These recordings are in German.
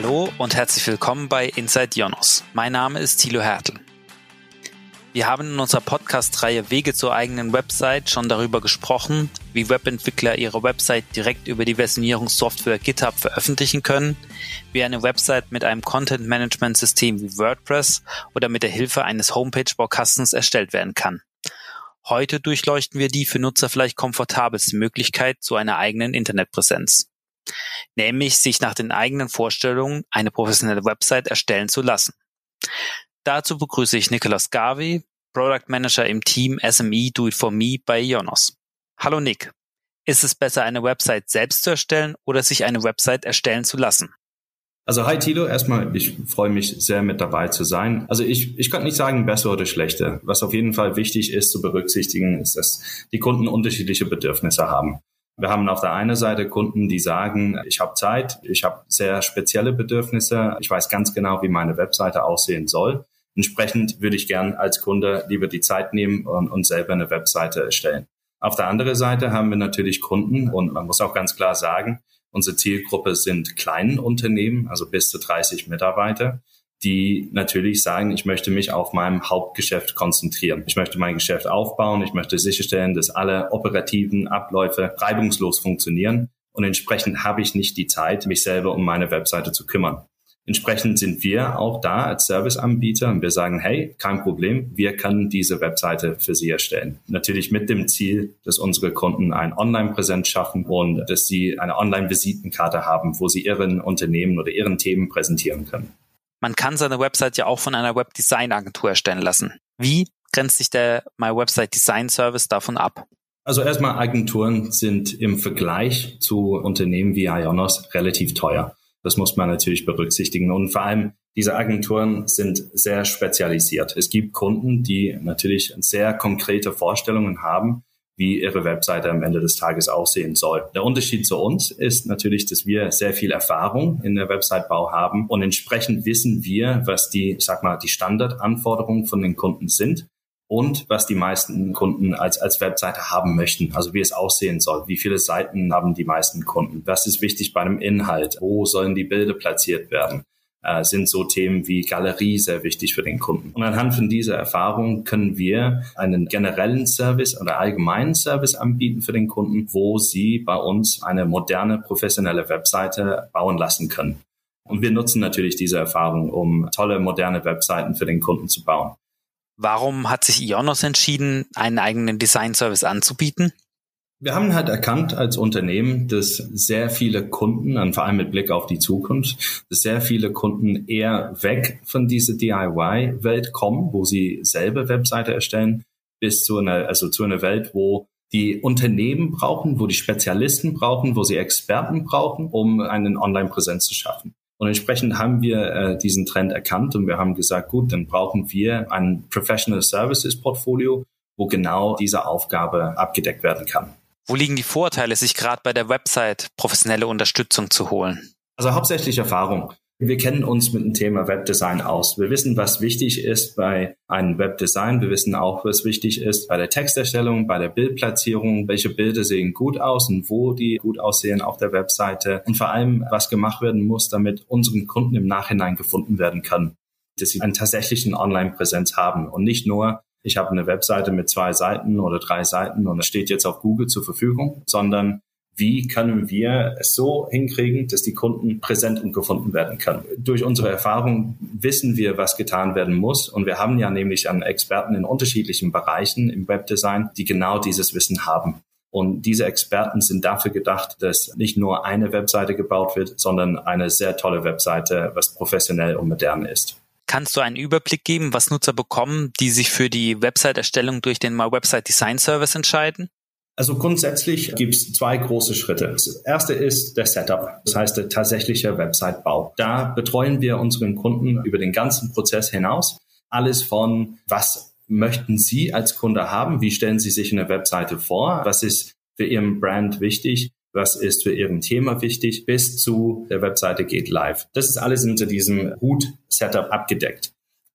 Hallo und herzlich willkommen bei Inside Jonos. Mein Name ist Thilo Hertel. Wir haben in unserer Podcast-Reihe Wege zur eigenen Website schon darüber gesprochen, wie Webentwickler ihre Website direkt über die Versionierungssoftware GitHub veröffentlichen können, wie eine Website mit einem Content-Management-System wie WordPress oder mit der Hilfe eines Homepage-Baukastens erstellt werden kann. Heute durchleuchten wir die für Nutzer vielleicht komfortabelste Möglichkeit zu einer eigenen Internetpräsenz nämlich sich nach den eigenen Vorstellungen eine professionelle Website erstellen zu lassen. Dazu begrüße ich Nicolas Garvey, Product Manager im Team SME Do It For Me bei Ionos. Hallo Nick. Ist es besser, eine Website selbst zu erstellen oder sich eine Website erstellen zu lassen? Also hi Tilo, erstmal, ich freue mich sehr mit dabei zu sein. Also ich, ich kann nicht sagen besser oder schlechter. Was auf jeden Fall wichtig ist zu berücksichtigen, ist, dass die Kunden unterschiedliche Bedürfnisse haben. Wir haben auf der einen Seite Kunden, die sagen, ich habe Zeit, ich habe sehr spezielle Bedürfnisse, ich weiß ganz genau, wie meine Webseite aussehen soll. Entsprechend würde ich gern als Kunde lieber die Zeit nehmen und, und selber eine Webseite erstellen. Auf der anderen Seite haben wir natürlich Kunden und man muss auch ganz klar sagen, unsere Zielgruppe sind kleinen Unternehmen, also bis zu 30 Mitarbeiter die natürlich sagen, ich möchte mich auf meinem Hauptgeschäft konzentrieren. Ich möchte mein Geschäft aufbauen, ich möchte sicherstellen, dass alle operativen Abläufe reibungslos funktionieren und entsprechend habe ich nicht die Zeit, mich selber um meine Webseite zu kümmern. Entsprechend sind wir auch da als Serviceanbieter und wir sagen, hey, kein Problem, wir können diese Webseite für Sie erstellen. Natürlich mit dem Ziel, dass unsere Kunden ein Online-Präsenz schaffen und dass sie eine Online-Visitenkarte haben, wo sie ihren Unternehmen oder ihren Themen präsentieren können. Man kann seine Website ja auch von einer Webdesign-Agentur erstellen lassen. Wie grenzt sich der My Website Design Service davon ab? Also erstmal Agenturen sind im Vergleich zu Unternehmen wie Ionos relativ teuer. Das muss man natürlich berücksichtigen. Und vor allem diese Agenturen sind sehr spezialisiert. Es gibt Kunden, die natürlich sehr konkrete Vorstellungen haben, wie ihre Webseite am Ende des Tages aussehen soll. Der Unterschied zu uns ist natürlich, dass wir sehr viel Erfahrung in der Websitebau haben und entsprechend wissen wir, was die, ich sag mal, die Standardanforderungen von den Kunden sind und was die meisten Kunden als, als Webseite haben möchten. Also wie es aussehen soll. Wie viele Seiten haben die meisten Kunden? Was ist wichtig bei einem Inhalt? Wo sollen die Bilder platziert werden? Äh, sind so Themen wie Galerie sehr wichtig für den Kunden. Und anhand von dieser Erfahrung können wir einen generellen Service oder allgemeinen Service anbieten für den Kunden, wo sie bei uns eine moderne, professionelle Webseite bauen lassen können. Und wir nutzen natürlich diese Erfahrung, um tolle, moderne Webseiten für den Kunden zu bauen. Warum hat sich Ionos entschieden, einen eigenen Design-Service anzubieten? Wir haben halt erkannt als Unternehmen, dass sehr viele Kunden, und vor allem mit Blick auf die Zukunft, dass sehr viele Kunden eher weg von dieser DIY-Welt kommen, wo sie selber Webseite erstellen, bis zu einer, also zu einer Welt, wo die Unternehmen brauchen, wo die Spezialisten brauchen, wo sie Experten brauchen, um einen Online-Präsenz zu schaffen. Und entsprechend haben wir äh, diesen Trend erkannt und wir haben gesagt, gut, dann brauchen wir ein Professional Services Portfolio, wo genau diese Aufgabe abgedeckt werden kann. Wo liegen die Vorteile, sich gerade bei der Website professionelle Unterstützung zu holen? Also hauptsächlich Erfahrung. Wir kennen uns mit dem Thema Webdesign aus. Wir wissen, was wichtig ist bei einem Webdesign. Wir wissen auch, was wichtig ist bei der Texterstellung, bei der Bildplatzierung, welche Bilder sehen gut aus und wo die gut aussehen auf der Webseite und vor allem, was gemacht werden muss, damit unseren Kunden im Nachhinein gefunden werden kann, dass sie einen tatsächlichen Online-Präsenz haben und nicht nur ich habe eine Webseite mit zwei Seiten oder drei Seiten und es steht jetzt auf Google zur Verfügung, sondern wie können wir es so hinkriegen, dass die Kunden präsent und gefunden werden können. Durch unsere Erfahrung wissen wir, was getan werden muss. Und wir haben ja nämlich an Experten in unterschiedlichen Bereichen im Webdesign, die genau dieses Wissen haben. Und diese Experten sind dafür gedacht, dass nicht nur eine Webseite gebaut wird, sondern eine sehr tolle Webseite, was professionell und modern ist. Kannst du einen Überblick geben, was Nutzer bekommen, die sich für die Website-Erstellung durch den My Website Design Service entscheiden? Also grundsätzlich gibt es zwei große Schritte. Das erste ist der Setup, das heißt der tatsächliche Website-Bau. Da betreuen wir unseren Kunden über den ganzen Prozess hinaus. Alles von, was möchten Sie als Kunde haben? Wie stellen Sie sich eine Webseite vor? Was ist für Ihren Brand wichtig? Was ist für Ihren Thema wichtig, bis zu der Webseite geht live. Das ist alles unter diesem Hut-Setup abgedeckt.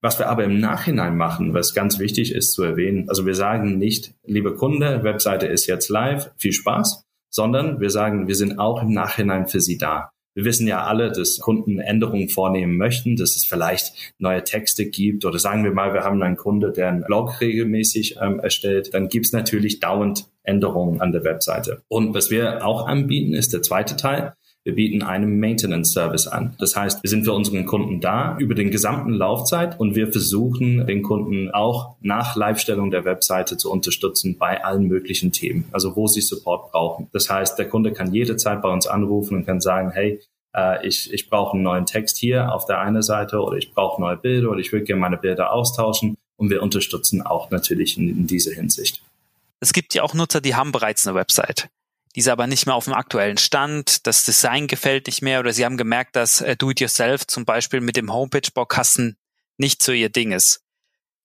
Was wir aber im Nachhinein machen, was ganz wichtig ist zu erwähnen, also wir sagen nicht, liebe Kunde, Webseite ist jetzt live, viel Spaß, sondern wir sagen, wir sind auch im Nachhinein für Sie da. Wir wissen ja alle, dass Kunden Änderungen vornehmen möchten, dass es vielleicht neue Texte gibt oder sagen wir mal, wir haben einen Kunde, der einen Blog regelmäßig ähm, erstellt, dann gibt es natürlich dauernd Änderungen an der Webseite. Und was wir auch anbieten, ist der zweite Teil. Wir bieten einen Maintenance Service an. Das heißt, wir sind für unseren Kunden da über den gesamten Laufzeit und wir versuchen den Kunden auch nach Livestellung der Webseite zu unterstützen bei allen möglichen Themen, also wo sie Support brauchen. Das heißt, der Kunde kann jederzeit bei uns anrufen und kann sagen, hey, äh, ich, ich brauche einen neuen Text hier auf der einen Seite oder ich brauche neue Bilder oder ich würde gerne meine Bilder austauschen und wir unterstützen auch natürlich in, in dieser Hinsicht. Es gibt ja auch Nutzer, die haben bereits eine Website. Die ist aber nicht mehr auf dem aktuellen Stand, das Design gefällt nicht mehr oder sie haben gemerkt, dass äh, Do-it-yourself zum Beispiel mit dem Homepage-Baukasten nicht so ihr Ding ist.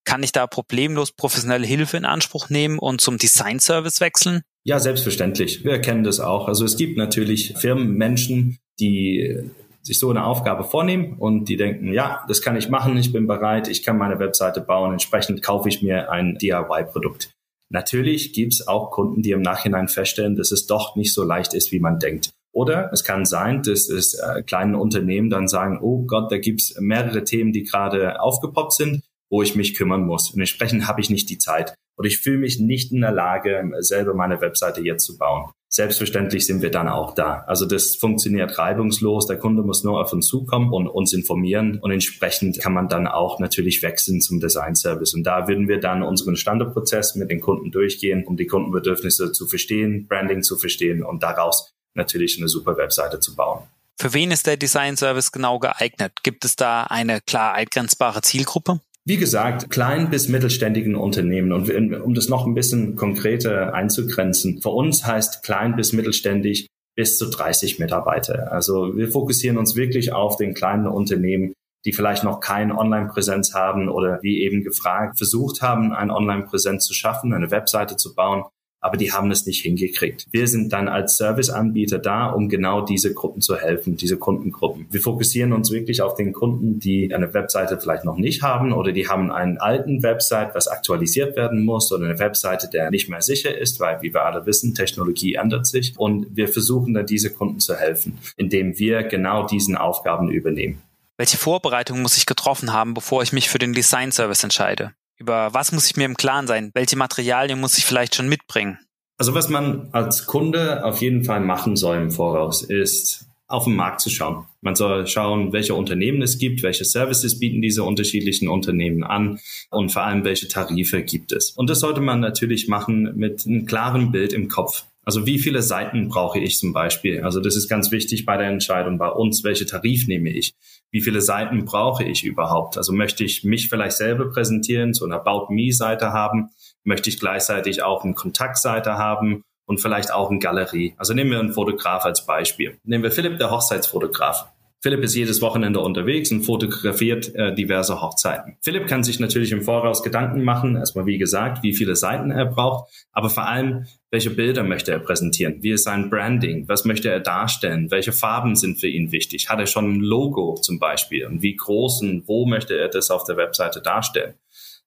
Kann ich da problemlos professionelle Hilfe in Anspruch nehmen und zum Design-Service wechseln? Ja, selbstverständlich. Wir erkennen das auch. Also es gibt natürlich Firmen, Menschen, die sich so eine Aufgabe vornehmen und die denken, ja, das kann ich machen, ich bin bereit, ich kann meine Webseite bauen, entsprechend kaufe ich mir ein DIY-Produkt. Natürlich gibt es auch Kunden, die im Nachhinein feststellen, dass es doch nicht so leicht ist, wie man denkt. Oder es kann sein, dass es äh, kleinen Unternehmen dann sagen, oh Gott, da gibt es mehrere Themen, die gerade aufgepoppt sind, wo ich mich kümmern muss. Und entsprechend habe ich nicht die Zeit. Oder ich fühle mich nicht in der Lage, selber meine Webseite jetzt zu bauen. Selbstverständlich sind wir dann auch da. Also das funktioniert reibungslos. Der Kunde muss nur auf uns zukommen und uns informieren und entsprechend kann man dann auch natürlich wechseln zum Design Service. Und da würden wir dann unseren Standardprozess mit den Kunden durchgehen, um die Kundenbedürfnisse zu verstehen, Branding zu verstehen und daraus natürlich eine super Webseite zu bauen. Für wen ist der Design Service genau geeignet? Gibt es da eine klar eingrenzbare Zielgruppe? Wie gesagt, klein bis mittelständigen Unternehmen. Und um das noch ein bisschen konkreter einzugrenzen, für uns heißt klein bis mittelständig bis zu 30 Mitarbeiter. Also wir fokussieren uns wirklich auf den kleinen Unternehmen, die vielleicht noch keine Online-Präsenz haben oder wie eben gefragt, versucht haben, eine Online-Präsenz zu schaffen, eine Webseite zu bauen, aber die haben es nicht hingekriegt. Wir sind dann als Serviceanbieter da, um genau diese Gruppen zu helfen, diese Kundengruppen. Wir fokussieren uns wirklich auf den Kunden, die eine Webseite vielleicht noch nicht haben oder die haben einen alten Website, was aktualisiert werden muss oder eine Webseite, der nicht mehr sicher ist, weil, wie wir alle wissen, Technologie ändert sich und wir versuchen dann diese Kunden zu helfen, indem wir genau diesen Aufgaben übernehmen. Welche Vorbereitung muss ich getroffen haben, bevor ich mich für den Design Service entscheide? Über was muss ich mir im Klaren sein? Welche Materialien muss ich vielleicht schon mitbringen? Also was man als Kunde auf jeden Fall machen soll im Voraus, ist auf den Markt zu schauen. Man soll schauen, welche Unternehmen es gibt, welche Services bieten diese unterschiedlichen Unternehmen an und vor allem, welche Tarife gibt es. Und das sollte man natürlich machen mit einem klaren Bild im Kopf. Also wie viele Seiten brauche ich zum Beispiel? Also das ist ganz wichtig bei der Entscheidung bei uns, welche Tarif nehme ich? Wie viele Seiten brauche ich überhaupt? Also möchte ich mich vielleicht selber präsentieren, so eine About Me-Seite haben? Möchte ich gleichzeitig auch eine Kontaktseite haben und vielleicht auch eine Galerie? Also nehmen wir einen Fotograf als Beispiel. Nehmen wir Philipp, der Hochzeitsfotograf. Philipp ist jedes Wochenende unterwegs und fotografiert äh, diverse Hochzeiten. Philipp kann sich natürlich im Voraus Gedanken machen, erstmal wie gesagt, wie viele Seiten er braucht, aber vor allem, welche Bilder möchte er präsentieren? Wie ist sein Branding? Was möchte er darstellen? Welche Farben sind für ihn wichtig? Hat er schon ein Logo zum Beispiel? Und wie groß und wo möchte er das auf der Webseite darstellen?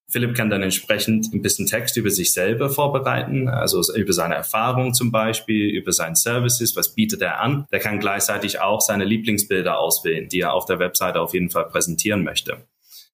Philipp kann dann entsprechend ein bisschen Text über sich selber vorbereiten, also über seine Erfahrungen zum Beispiel, über seine Services, was bietet er an. Der kann gleichzeitig auch seine Lieblingsbilder auswählen, die er auf der Webseite auf jeden Fall präsentieren möchte.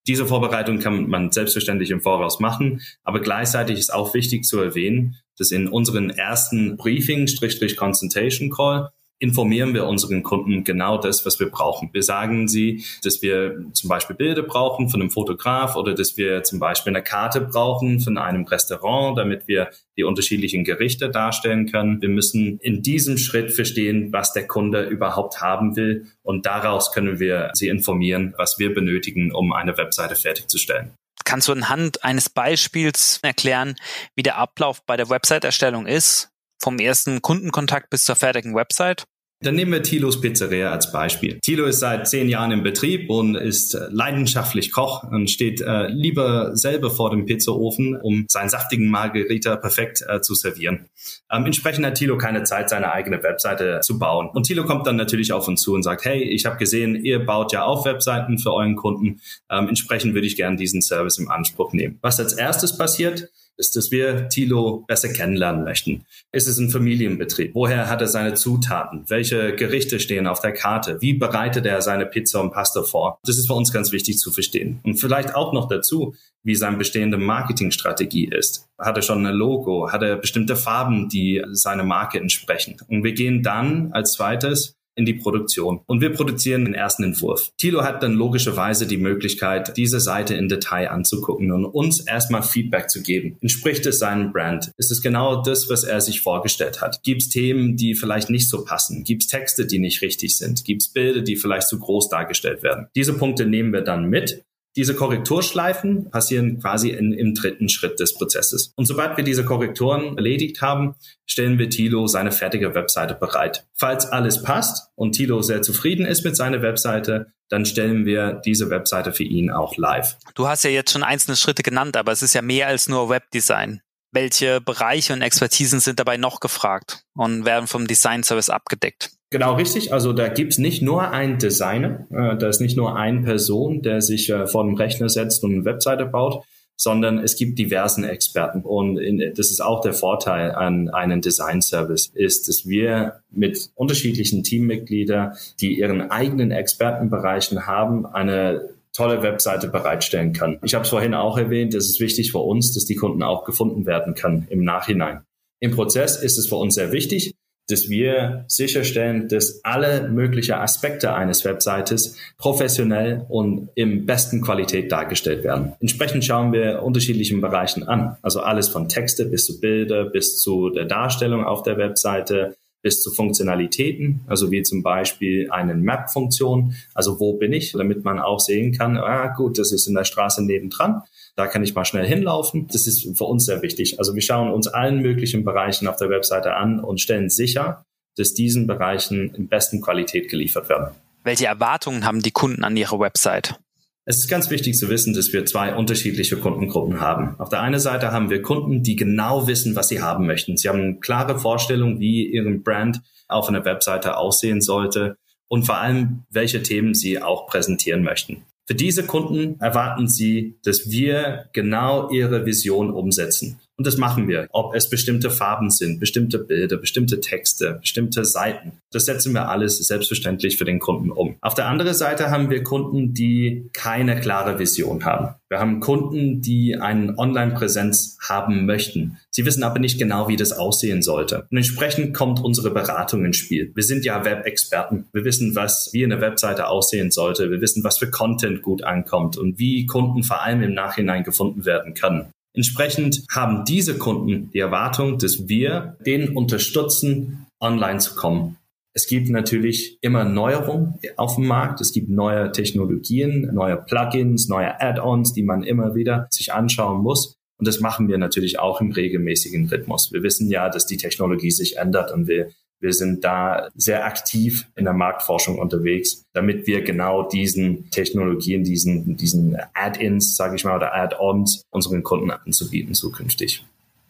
Diese Vorbereitung kann man selbstverständlich im Voraus machen, aber gleichzeitig ist auch wichtig zu erwähnen, dass in unseren ersten Briefing-Consultation Call informieren wir unseren Kunden genau das, was wir brauchen. Wir sagen sie, dass wir zum Beispiel Bilder brauchen von einem Fotograf oder dass wir zum Beispiel eine Karte brauchen von einem Restaurant, damit wir die unterschiedlichen Gerichte darstellen können. Wir müssen in diesem Schritt verstehen, was der Kunde überhaupt haben will und daraus können wir sie informieren, was wir benötigen, um eine Webseite fertigzustellen. Kannst du anhand eines Beispiels erklären, wie der Ablauf bei der Website-Erstellung ist? Vom ersten Kundenkontakt bis zur fertigen Website? Dann nehmen wir Thilos Pizzeria als Beispiel. Thilo ist seit zehn Jahren im Betrieb und ist äh, leidenschaftlich Koch und steht äh, lieber selber vor dem Pizzaofen, um seinen saftigen Margarita perfekt äh, zu servieren. Ähm, entsprechend hat Thilo keine Zeit, seine eigene Webseite zu bauen. Und Thilo kommt dann natürlich auf uns zu und sagt, hey, ich habe gesehen, ihr baut ja auch Webseiten für euren Kunden. Ähm, entsprechend würde ich gerne diesen Service im Anspruch nehmen. Was als erstes passiert, ist, dass wir Thilo besser kennenlernen möchten. Ist es ein Familienbetrieb? Woher hat er seine Zutaten? Welche Gerichte stehen auf der Karte? Wie bereitet er seine Pizza und Pasta vor? Das ist für uns ganz wichtig zu verstehen. Und vielleicht auch noch dazu, wie seine bestehende Marketingstrategie ist. Hat er schon ein Logo? Hat er bestimmte Farben, die seine Marke entsprechen? Und wir gehen dann als zweites in die Produktion. Und wir produzieren den ersten Entwurf. Thilo hat dann logischerweise die Möglichkeit, diese Seite in Detail anzugucken und uns erstmal Feedback zu geben. Entspricht es seinem Brand? Ist es genau das, was er sich vorgestellt hat? Gibt es Themen, die vielleicht nicht so passen? Gibt es Texte, die nicht richtig sind? Gibt es Bilder, die vielleicht zu groß dargestellt werden? Diese Punkte nehmen wir dann mit diese Korrekturschleifen passieren quasi in, im dritten Schritt des Prozesses. Und sobald wir diese Korrekturen erledigt haben, stellen wir Tilo seine fertige Webseite bereit. Falls alles passt und Tilo sehr zufrieden ist mit seiner Webseite, dann stellen wir diese Webseite für ihn auch live. Du hast ja jetzt schon einzelne Schritte genannt, aber es ist ja mehr als nur Webdesign. Welche Bereiche und Expertisen sind dabei noch gefragt und werden vom Design Service abgedeckt? Genau richtig. Also da gibt's nicht nur einen Designer, äh, da ist nicht nur eine Person, der sich äh, vor dem Rechner setzt und eine Webseite baut, sondern es gibt diversen Experten. Und das ist auch der Vorteil an einem Design Service, ist, dass wir mit unterschiedlichen Teammitgliedern, die ihren eigenen Expertenbereichen haben, eine tolle Webseite bereitstellen kann. Ich habe es vorhin auch erwähnt, es ist wichtig für uns, dass die Kunden auch gefunden werden können im Nachhinein. Im Prozess ist es für uns sehr wichtig, dass wir sicherstellen, dass alle möglichen Aspekte eines Webseites professionell und im besten Qualität dargestellt werden. Entsprechend schauen wir unterschiedlichen Bereichen an. Also alles von Texte bis zu Bilder, bis zu der Darstellung auf der Webseite, bis zu Funktionalitäten, also wie zum Beispiel eine Map-Funktion, also wo bin ich, damit man auch sehen kann, ah gut, das ist in der Straße nebendran, da kann ich mal schnell hinlaufen. Das ist für uns sehr wichtig. Also wir schauen uns allen möglichen Bereichen auf der Webseite an und stellen sicher, dass diesen Bereichen in besten Qualität geliefert werden. Welche Erwartungen haben die Kunden an ihre Website? Es ist ganz wichtig zu wissen, dass wir zwei unterschiedliche Kundengruppen haben. Auf der einen Seite haben wir Kunden, die genau wissen, was sie haben möchten. Sie haben eine klare Vorstellung, wie ihre Brand auf einer Webseite aussehen sollte und vor allem, welche Themen sie auch präsentieren möchten. Für diese Kunden erwarten sie, dass wir genau ihre Vision umsetzen. Und das machen wir. Ob es bestimmte Farben sind, bestimmte Bilder, bestimmte Texte, bestimmte Seiten. Das setzen wir alles selbstverständlich für den Kunden um. Auf der anderen Seite haben wir Kunden, die keine klare Vision haben. Wir haben Kunden, die eine Online-Präsenz haben möchten. Sie wissen aber nicht genau, wie das aussehen sollte. Und entsprechend kommt unsere Beratung ins Spiel. Wir sind ja Web-Experten. Wir wissen, was wie eine Webseite aussehen sollte. Wir wissen, was für Content gut ankommt und wie Kunden vor allem im Nachhinein gefunden werden können. Entsprechend haben diese Kunden die Erwartung, dass wir denen unterstützen, online zu kommen. Es gibt natürlich immer Neuerungen auf dem Markt. Es gibt neue Technologien, neue Plugins, neue Add-ons, die man immer wieder sich anschauen muss. Und das machen wir natürlich auch im regelmäßigen Rhythmus. Wir wissen ja, dass die Technologie sich ändert und wir wir sind da sehr aktiv in der Marktforschung unterwegs, damit wir genau diesen Technologien, diesen, diesen Add-ins, sage ich mal, oder Add-ons unseren Kunden anzubieten zukünftig.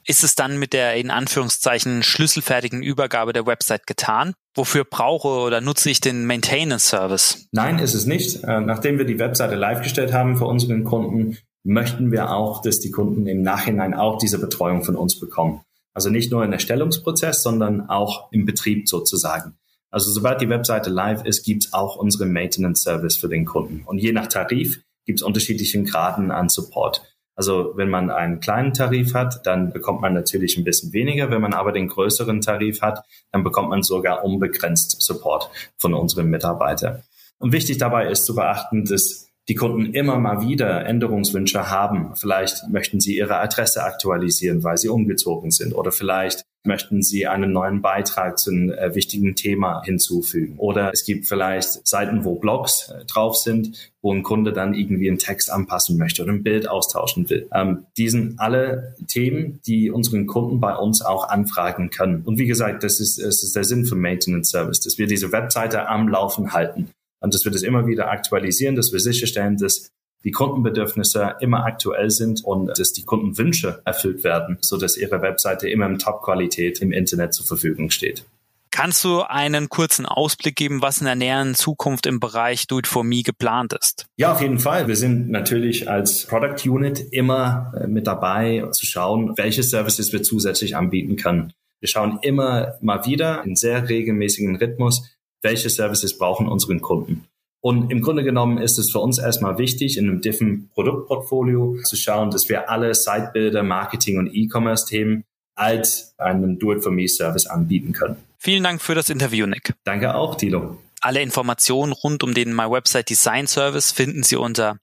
Ist es dann mit der in Anführungszeichen schlüsselfertigen Übergabe der Website getan? Wofür brauche oder nutze ich den Maintenance Service? Nein, ist es nicht. Äh, nachdem wir die Webseite live gestellt haben für unseren Kunden, möchten wir auch, dass die Kunden im Nachhinein auch diese Betreuung von uns bekommen. Also nicht nur im Erstellungsprozess, sondern auch im Betrieb sozusagen. Also sobald die Webseite live ist, gibt es auch unseren Maintenance Service für den Kunden. Und je nach Tarif gibt es unterschiedliche Graden an Support. Also wenn man einen kleinen Tarif hat, dann bekommt man natürlich ein bisschen weniger. Wenn man aber den größeren Tarif hat, dann bekommt man sogar unbegrenzt Support von unseren Mitarbeitern. Und wichtig dabei ist zu beachten, dass die Kunden immer mal wieder Änderungswünsche haben. Vielleicht möchten sie ihre Adresse aktualisieren, weil sie umgezogen sind. Oder vielleicht möchten Sie einen neuen Beitrag zu einem äh, wichtigen Thema hinzufügen. Oder es gibt vielleicht Seiten, wo Blogs äh, drauf sind, wo ein Kunde dann irgendwie einen Text anpassen möchte oder ein Bild austauschen will. Ähm, die sind alle Themen, die unseren Kunden bei uns auch anfragen können. Und wie gesagt, das ist, das ist der Sinn für Maintenance Service, dass wir diese Webseite am Laufen halten und dass wir das immer wieder aktualisieren, dass wir sicherstellen, dass die Kundenbedürfnisse immer aktuell sind und dass die Kundenwünsche erfüllt werden, so dass ihre Webseite immer in Top-Qualität im Internet zur Verfügung steht. Kannst du einen kurzen Ausblick geben, was in der näheren Zukunft im Bereich Do It For Me geplant ist? Ja, auf jeden Fall. Wir sind natürlich als Product Unit immer äh, mit dabei zu schauen, welche Services wir zusätzlich anbieten können. Wir schauen immer mal wieder in sehr regelmäßigen Rhythmus, welche Services brauchen unseren Kunden. Und im Grunde genommen ist es für uns erstmal wichtig, in einem diffen Produktportfolio zu schauen, dass wir alle Sitebilder, Marketing und E-Commerce-Themen als einen Do-it-for-me-Service anbieten können. Vielen Dank für das Interview, Nick. Danke auch, Tilo. Alle Informationen rund um den My Website Design Service finden Sie unter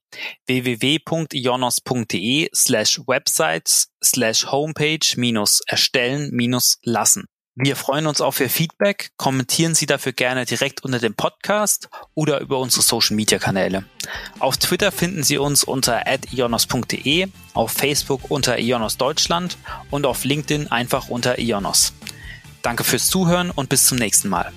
www.ionos.de slash websites slash homepage minus erstellen minus lassen. Wir freuen uns auf Ihr Feedback. Kommentieren Sie dafür gerne direkt unter dem Podcast oder über unsere Social Media Kanäle. Auf Twitter finden Sie uns unter ionos.de, auf Facebook unter Ionos Deutschland und auf LinkedIn einfach unter Ionos. Danke fürs Zuhören und bis zum nächsten Mal.